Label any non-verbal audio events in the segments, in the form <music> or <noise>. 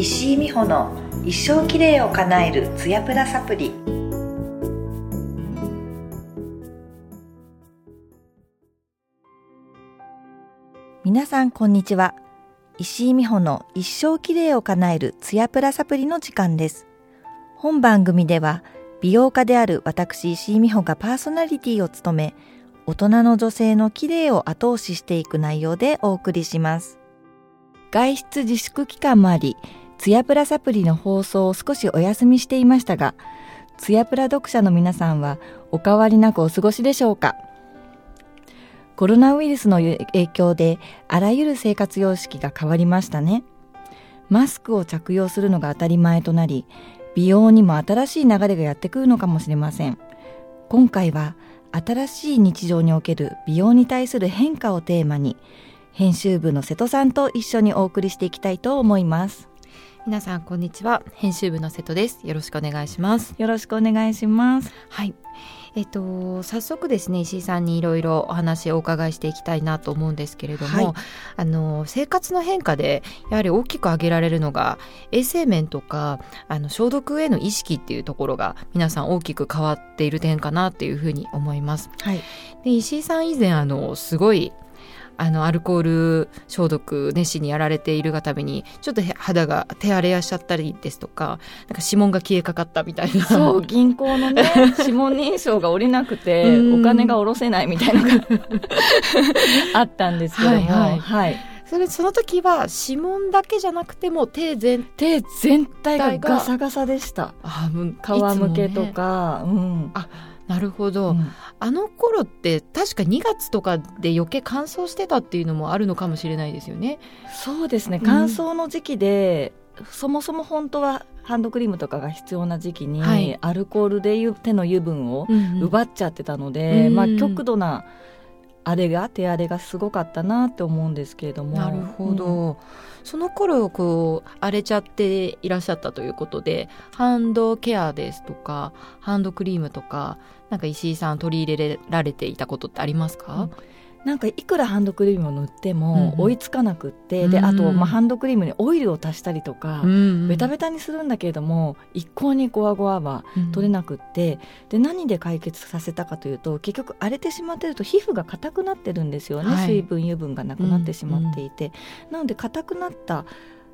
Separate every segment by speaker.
Speaker 1: 石井美穂の一生きれいを叶えるツヤプラサプリ。皆さんこんにちは。石井美穂の一生きれいを叶えるツヤプラサプリの時間です。本番組では美容家である私石井美穂がパーソナリティを務め大人の女性の綺麗を後押ししていく内容でお送りします。外出自粛期間もありツヤプラサプリの放送を少しお休みしていましたがツヤプラ読者の皆さんはお変わりなくお過ごしでしょうか？コロナウイルスの影響であらゆる生活様式が変わりましたね。マスクを着用するのが当たり前となり美容にも新しい流れがやってくるのかもしれません。今回は新しい日常における美容に対する変化をテーマに編集部の瀬戸さんと一緒にお送りしていきたいと思います。
Speaker 2: 皆さんこんにちは。編集部の瀬戸です。よろしくお願いします。
Speaker 1: よろしくお願いします。
Speaker 2: はい。えっと、早速ですね石井さんにいろいろお話をお伺いしていきたいなと思うんですけれども、はい、あの生活の変化でやはり大きく挙げられるのが衛生面とかあの消毒への意識っていうところが皆さん大きく変わっている点かなっていうふうに思います。はい、で石井さん以前あのすごいあのアルコール消毒熱心にやられているがためにちょっと肌が手荒れやしちゃったりですとかなんか指紋が消えかかったみたいな。
Speaker 1: そう銀行のね <laughs> 指紋認証が下りなくてお金が下ろせないみたいなのがあったんですけども、はい、はい。はい。
Speaker 2: それその時は指紋だけじゃなくても手全
Speaker 1: 手全体がガサガサでした。あ皮むけとか、ね、うん。
Speaker 2: あなるほど、うん、あの頃って確か2月とかで余計乾燥してたっていうのもあるのかもしれないですよね。
Speaker 1: そうですね。乾燥の時期で、うん、そもそも本当はハンドクリームとかが必要な時期に、はい、アルコールで手の油分を奪っちゃってたので、うんうん、まあ、極度な荒れが手荒れがすごかったなって思うんですけれども。
Speaker 2: なるほど、うん。その頃こう荒れちゃっていらっしゃったということでハンドケアですとかハンドクリームとかなんか石井さん取り入れられていたことってありますか、うん
Speaker 1: なんかいくらハンドクリームを塗っても追いつかなくって、うん、であと、まあ、ハンドクリームにオイルを足したりとか、うん、ベタベタにするんだけれども一向にゴワゴワは取れなくって、うん、で何で解決させたかというと結局荒れてしまってると皮膚が硬くなってるんですよね、はい、水分油分がなくなってしまっていて、なので硬くなった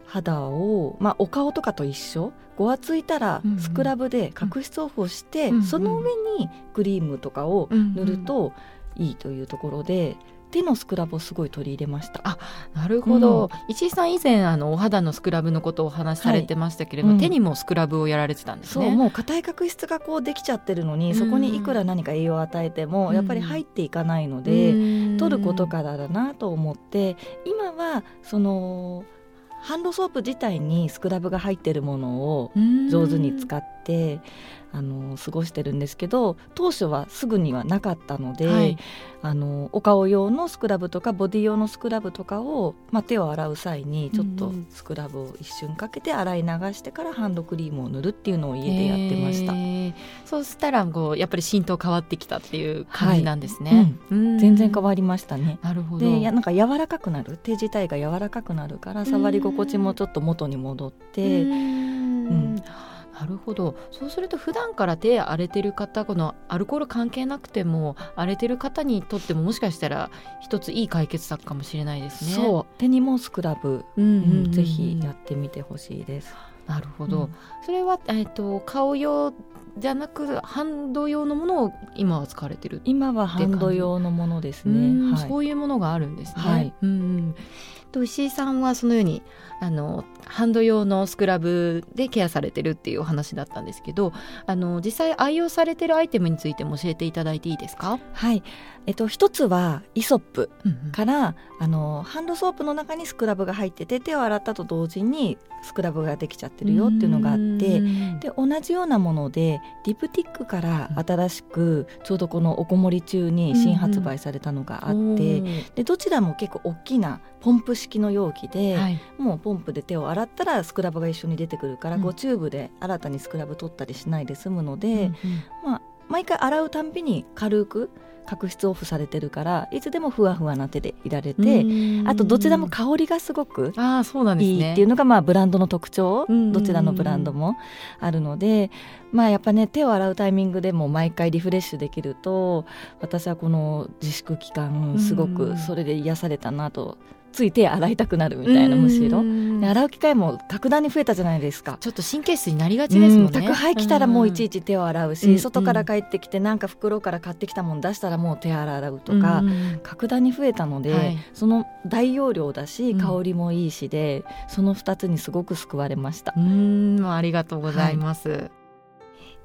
Speaker 1: 肌を、まあ、お顔とかと一緒ごわついたらスクラブで角質オフをして、うんうん、その上にクリームとかを塗ると、うん。うんいいというところで手のスクラブをすごい取り入れました。
Speaker 2: あなるほど、うん、石井さん以前あのお肌のスクラブのことをお話しされてましたけれども、はいうん、手にもスクラブをやられてたんですね。
Speaker 1: そうもう硬い角質がこうできちゃってるのに、そこにいくら何か栄養を与えても、やっぱり入っていかないので、取ることからだなと思って今はそのハンドソープ自体にスクラブが入ってるものを上手に使ってあの過ごしてるんですけど当初はすぐにはなかったので、はい、あのお顔用のスクラブとかボディ用のスクラブとかを、まあ、手を洗う際にちょっとスクラブを一瞬かけて洗い流してからハンドクリームを塗るっていうのを家でやってました、
Speaker 2: そうしたらこうやっぱり浸透変わってきたっていう感じなんですね、はい。
Speaker 1: うん、全然変わりましたね。
Speaker 2: なるほど。
Speaker 1: でやなんか柔らかくなる。手自体が柔らかくなるから触り心地もちょっと元に戻ってうん。
Speaker 2: なるほど。そうすると普段から手荒れてる方このアルコール関係なくても荒れてる方にとってももしかしたら一ついい解決策かもしれないですね。
Speaker 1: そう。手にもスクラブ、うん、うん、ぜひやってみてほしいです。
Speaker 2: なるほど、うん、それは、えーと、顔用じゃなくハンド用のものを今は使われてる
Speaker 1: 今はハンド用のものですね、
Speaker 2: はい、そういうものがあるんですね、はい、うんと石井さんはそのようにあのハンド用のスクラブでケアされてるっていうお話だったんですけどあの実際愛用されてるアイテムについても教えていただいていいですか？
Speaker 1: はい。えっと、一つはイソップから、うん。うん、あのハンドソープの中にスクラブが入ってて手を洗ったと同時にスクラブができちゃってるよっていうのがあってで同じようなものでディプティックから新しくちょうどこのおこもり中に新発売されたのがあって、うん。うん、でどちらも結構大きなポンプ式の容器で、はい、もうポンプで手を洗ったらスクラブが一緒に出てくるから、うん、こうチューブで新たにスクラブ取ったりしないで済むので、うんうん、まあ、毎回洗うたんびに軽く角質オフされてるからいつでもふわふわな手でいられてあとどちらも香りがすごくいいっていうのがまあブランドの特徴どちらのブランドもあるのでまあやっぱね手を洗うタイミングでも毎回リフレッシュできると私はこの自粛期間すごくそれで癒されたなとつい手洗いたくなるみたいなむしろ。洗う機会も格段に増えたじゃないですか。
Speaker 2: ちょっと神経質になりがちですもんね。
Speaker 1: 宅配来たらもういちいち手を洗うし、外から帰ってきてなんか袋から買ってきたもの出したらもう手洗うとか、格段に増えたので、はい、その大容量だし香りもいいしで、その2つにすごく救われました。
Speaker 2: うん。ありがとうございます、はい、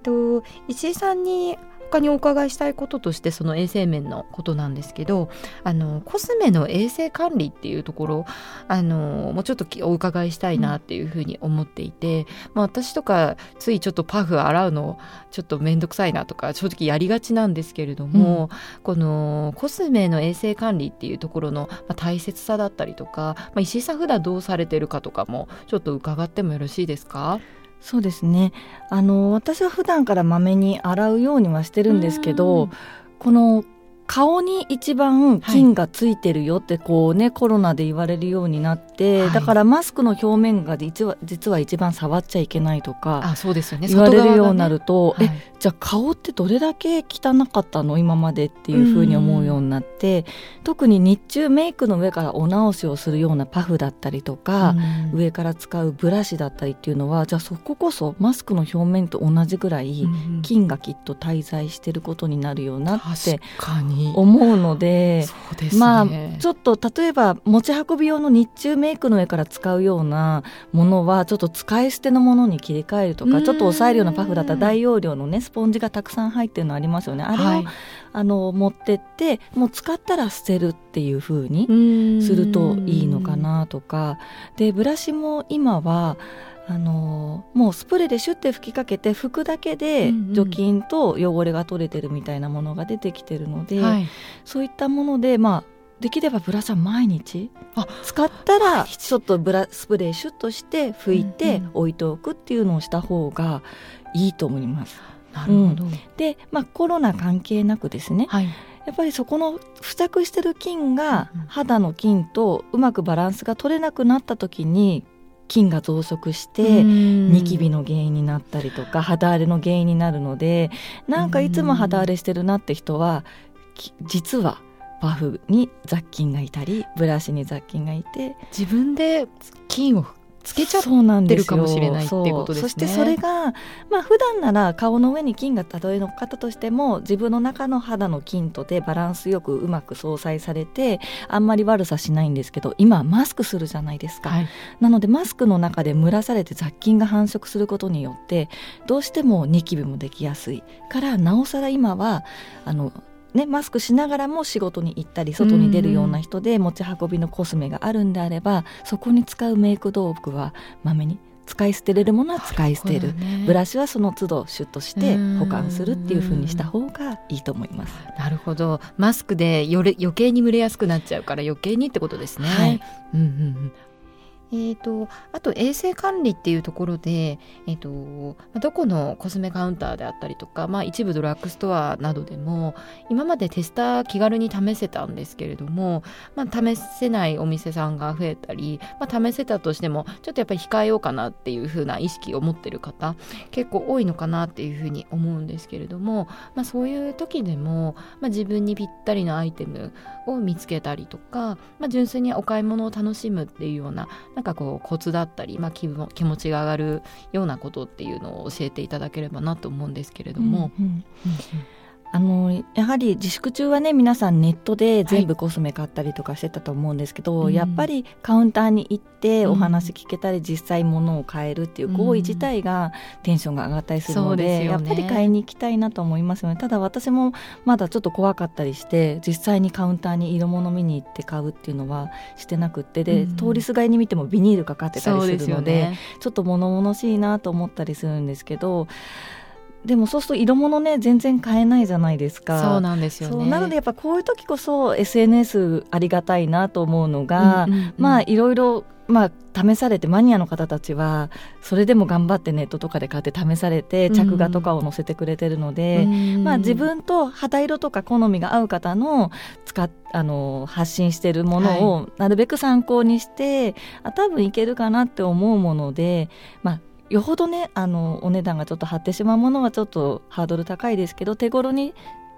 Speaker 2: と石井さんに他にお伺いしたいこととしてその衛生面のことなんですけどあのコスメの衛生管理っていうところあのもうちょっとお伺いしたいなっていうふうに思っていて、うん、まあ、私とかついちょっとパフ洗うのちょっと面倒くさいなとか正直やりがちなんですけれども、うん、このコスメの衛生管理っていうところの、まあ、大切さだったりとか、まあ、石井さん普段どうされてるかとかもちょっと伺ってもよろしいですか？
Speaker 1: そうですね。あの私は普段からまめに洗うようにはしてるんですけどこの顔に一番菌がついてるよってこうね、はい、コロナで言われるようになって、はい、だからマスクの表面が実は実は一番触っちゃいけないとか
Speaker 2: あそうですよ、ね、
Speaker 1: 言われるようになると、ね。はい、えじゃあ顔ってどれだけ汚かったの今までっていうふうに思うようになって特に日中メイクの上からお直しをするようなパフだったりとか上から使うブラシだったりっていうのはじゃあそここそマスクの表面と同じぐらい菌がきっと滞在してることになるよなって思うので、ね、まあちょっと例えば持ち運び用の日中メイクの上から使うようなものはちょっと使い捨てのものに切り替えるとかちょっと抑えるようなパフだったら大容量のねスポンジがたくさん入ってるのありますよね。あれを、はい、あの持ってってもう使ったら捨てるっていうふうにするといいのかなとか。でブラシも今はあのもうスプレーでシュッて吹きかけて拭くだけで除菌と汚れが取れてるみたいなものが出てきてるので、はい、そういったものでまあできればブラシは毎日あ。使ったらちょっとブラスプレーシュッとして拭いて置いておくっていうのをした方がいいと思います。
Speaker 2: なるほど、うん、
Speaker 1: で、まあ、コロナ関係なくですね、はい、やっぱりそこの付着してる菌が肌の菌とうまくバランスが取れなくなった時に菌が増殖してニキビの原因になったりとか肌荒れの原因になるのでなんかいつも肌荒れしてるなって人は実はパフに雑菌がいたりブラシに雑菌がいて
Speaker 2: 自分で菌をつけちゃってるかもしれないっていうことですね。
Speaker 1: そしてそれがまあ普段なら顔の上に菌がたとえ乗っかったとしても自分の中の肌の菌とでバランスよくうまく相殺されてあんまり悪さしないんですけど今マスクするじゃないですか、はい、なのでマスクの中で蒸らされて雑菌が繁殖することによってどうしてもニキビもできやすいからなおさら今はあのね、マスクしながらも仕事に行ったり外に出るような人で持ち運びのコスメがあるんであればそこに使うメイク道具はまめに使い捨てれるものは使い捨てる、ね、ブラシはその都度シュッとして保管するっていうふうにした方がいいと思います。
Speaker 2: なるほど。マスクでよれ余計に蒸れやすくなっちゃうから余計にってことですね、はい、うんうんうんえーと、あと衛生管理っていうところで、えーと、どこのコスメカウンターであったりとか、まあ、一部ドラッグストアなどでも今までテスター気軽に試せたんですけれども、まあ、試せないお店さんが増えたり、まあ、試せたとしてもちょっとやっぱり控えようかなっていう風な意識を持ってる方結構多いのかなっていうふうに思うんですけれども、まあ、そういう時でも、まあ、自分にぴったりのアイテムを見つけたりとか、まあ、純粋にお買い物を楽しむっていうようななんかこうコツだったり、まあ、気分気持ちが上がるようなことっていうのを教えていただければなと思うんですけれども。うんうん
Speaker 1: あのやはり自粛中はね皆さんネットで全部コスメ買ったりとかしてたと思うんですけど、はい、やっぱりカウンターに行ってお話聞けたり、実際物を買えるっていう行為自体がテンションが上がったりするのでうんでね、やっぱり買いに行きたいなと思いますよね。ただ私もまだちょっと怖かったりして実際にカウンターに色物見に行って買うっていうのはしてなくってで、うん、通りすがりに見てもビニールかかってたりするので、ね、ちょっと物々しいなと思ったりするんですけどでもそうすると色物ね全然買えないじゃないですか。
Speaker 2: そうなんですよね。
Speaker 1: なのでやっぱこういう時こそ SNS ありがたいなと思うのが、うんうんうん、まあいろいろまあ、試されてマニアの方たちはそれでも頑張ってネットとかで買って試されて着画とかを載せてくれてるので、うん、まあ、自分と肌色とか好みが合う方の使っあの発信してるものをなるべく参考にして、はい、あ多分いけるかなって思うもので、まあ、よほどねあのお値段がちょっと張ってしまうものはちょっとハードル高いですけど手頃に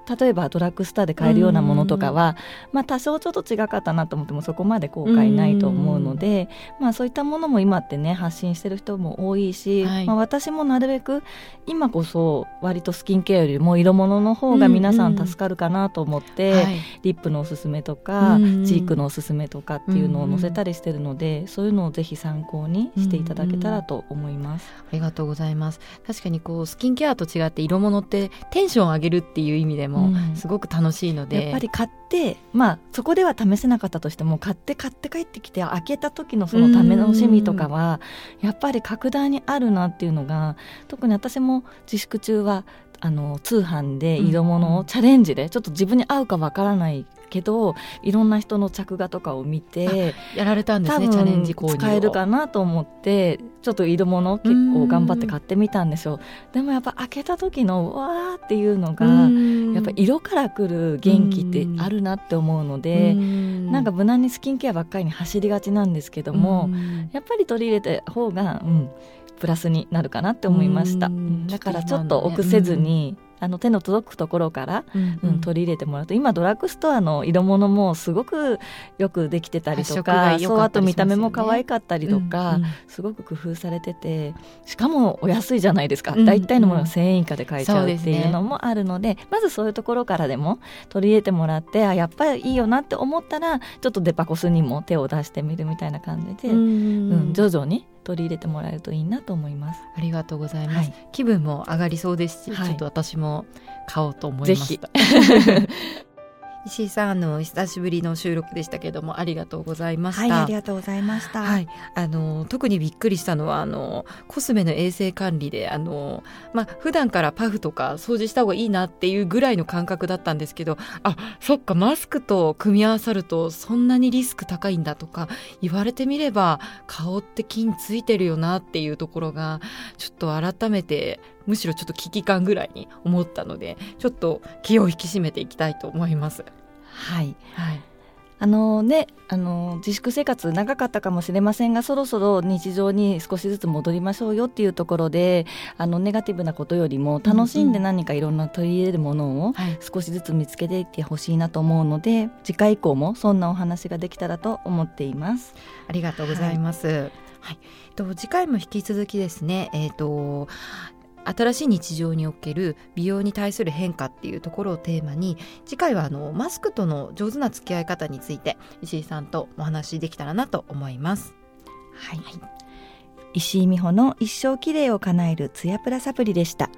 Speaker 1: 例えばドラッグストアで買えるようなものとかは、まあ、多少ちょっと違かったなと思ってもそこまで後悔ないと思うので、まあ、そういったものも今ってね発信してる人も多いし、はい、まあ、私もなるべく今こそ割とスキンケアよりも色物の方が皆さん助かるかなと思って、はい、リップのおすすめとか、チークのおすすめとかっていうのを載せたりしてるので、そういうのをぜひ参考にしていただけたらと思います。
Speaker 2: ありがとうございます。確かにこうスキンケアと違って色物ってテンション上げるっていう意味でもすごく楽しいので、
Speaker 1: やっぱり買ってまあそこでは試せなかったとしても買って買って帰ってきて開けた時のそのための楽しみとかはやっぱり格段にあるなっていうのが特に私も自粛中はあの通販で色物をチャレンジでちょっと自分に合うかわからないけどいろんな人の着画とかを見て
Speaker 2: やられたんですねチャレンジ購
Speaker 1: 入使えるかなと思ってちょっと色物結構頑張って買ってみたんですよ。でもやっぱ開けた時のわーっていうのがやっぱ色からくる元気ってあるなって思うのでなんか無難にスキンケアばっかりに走りがちなんですけどもやっぱり取り入れた方が、うん、プラスになるかなって思いました。だからちょっと臆せずに、あの手の届くところから、うんうん、取り入れてもらうと今ドラッグストアの色物もすごくよくできてたりとか、ね、そうあと見た目も可愛かったりとか、うんうん、すごく工夫されててしかもお安いじゃないですか、うんうん、大体のものが1000円以下で買えちゃうっていうのもあるので、ね、まずそういうところからでも取り入れてもらってあやっぱりいいよなって思ったらちょっとデパコスにも手を出してみるみたいな感じで、うん、うん、徐々に取り入れてもらえるといいなと思います。
Speaker 2: ありがとうございます、はい、気分も上がりそうですし、はい、ちょっと私も買おうと思いました石井さんあの久しぶりの収録でしたけどもありがとうございました、はい、
Speaker 1: ありがとうございました、
Speaker 2: はい、あの特にびっくりしたのはあのコスメの衛生管理であのまあ普段からパフとか掃除した方がいいなっていうぐらいの感覚だったんですけどあそっかマスクと組み合わさるとそんなにリスク高いんだとか言われてみれば顔って菌ついてるよなっていうところがちょっと改めてむしろちょっと危機感ぐらいに思ったのでちょっと気を引き締めていきたいと思います。
Speaker 1: はい、はいあのね、あの自粛生活長かったかもしれませんがそろそろ日常に少しずつ戻りましょうよっていうところであのネガティブなことよりも楽しんで何かいろんな取り入れるものを少しずつ見つけていってほしいなと思うので、はい、次回以降もそんなお話ができたらと思っています。
Speaker 2: ありがとうございます。はいはい、と次回も引き続きですね、えーと新しい日常における美容に対する変化っていうところをテーマに次回はあのマスクとの上手な付き合い方について石井さんとお話しできたらなと思います。
Speaker 1: はい、石井美穂の一生きれいを叶えるツヤプラサプリでした。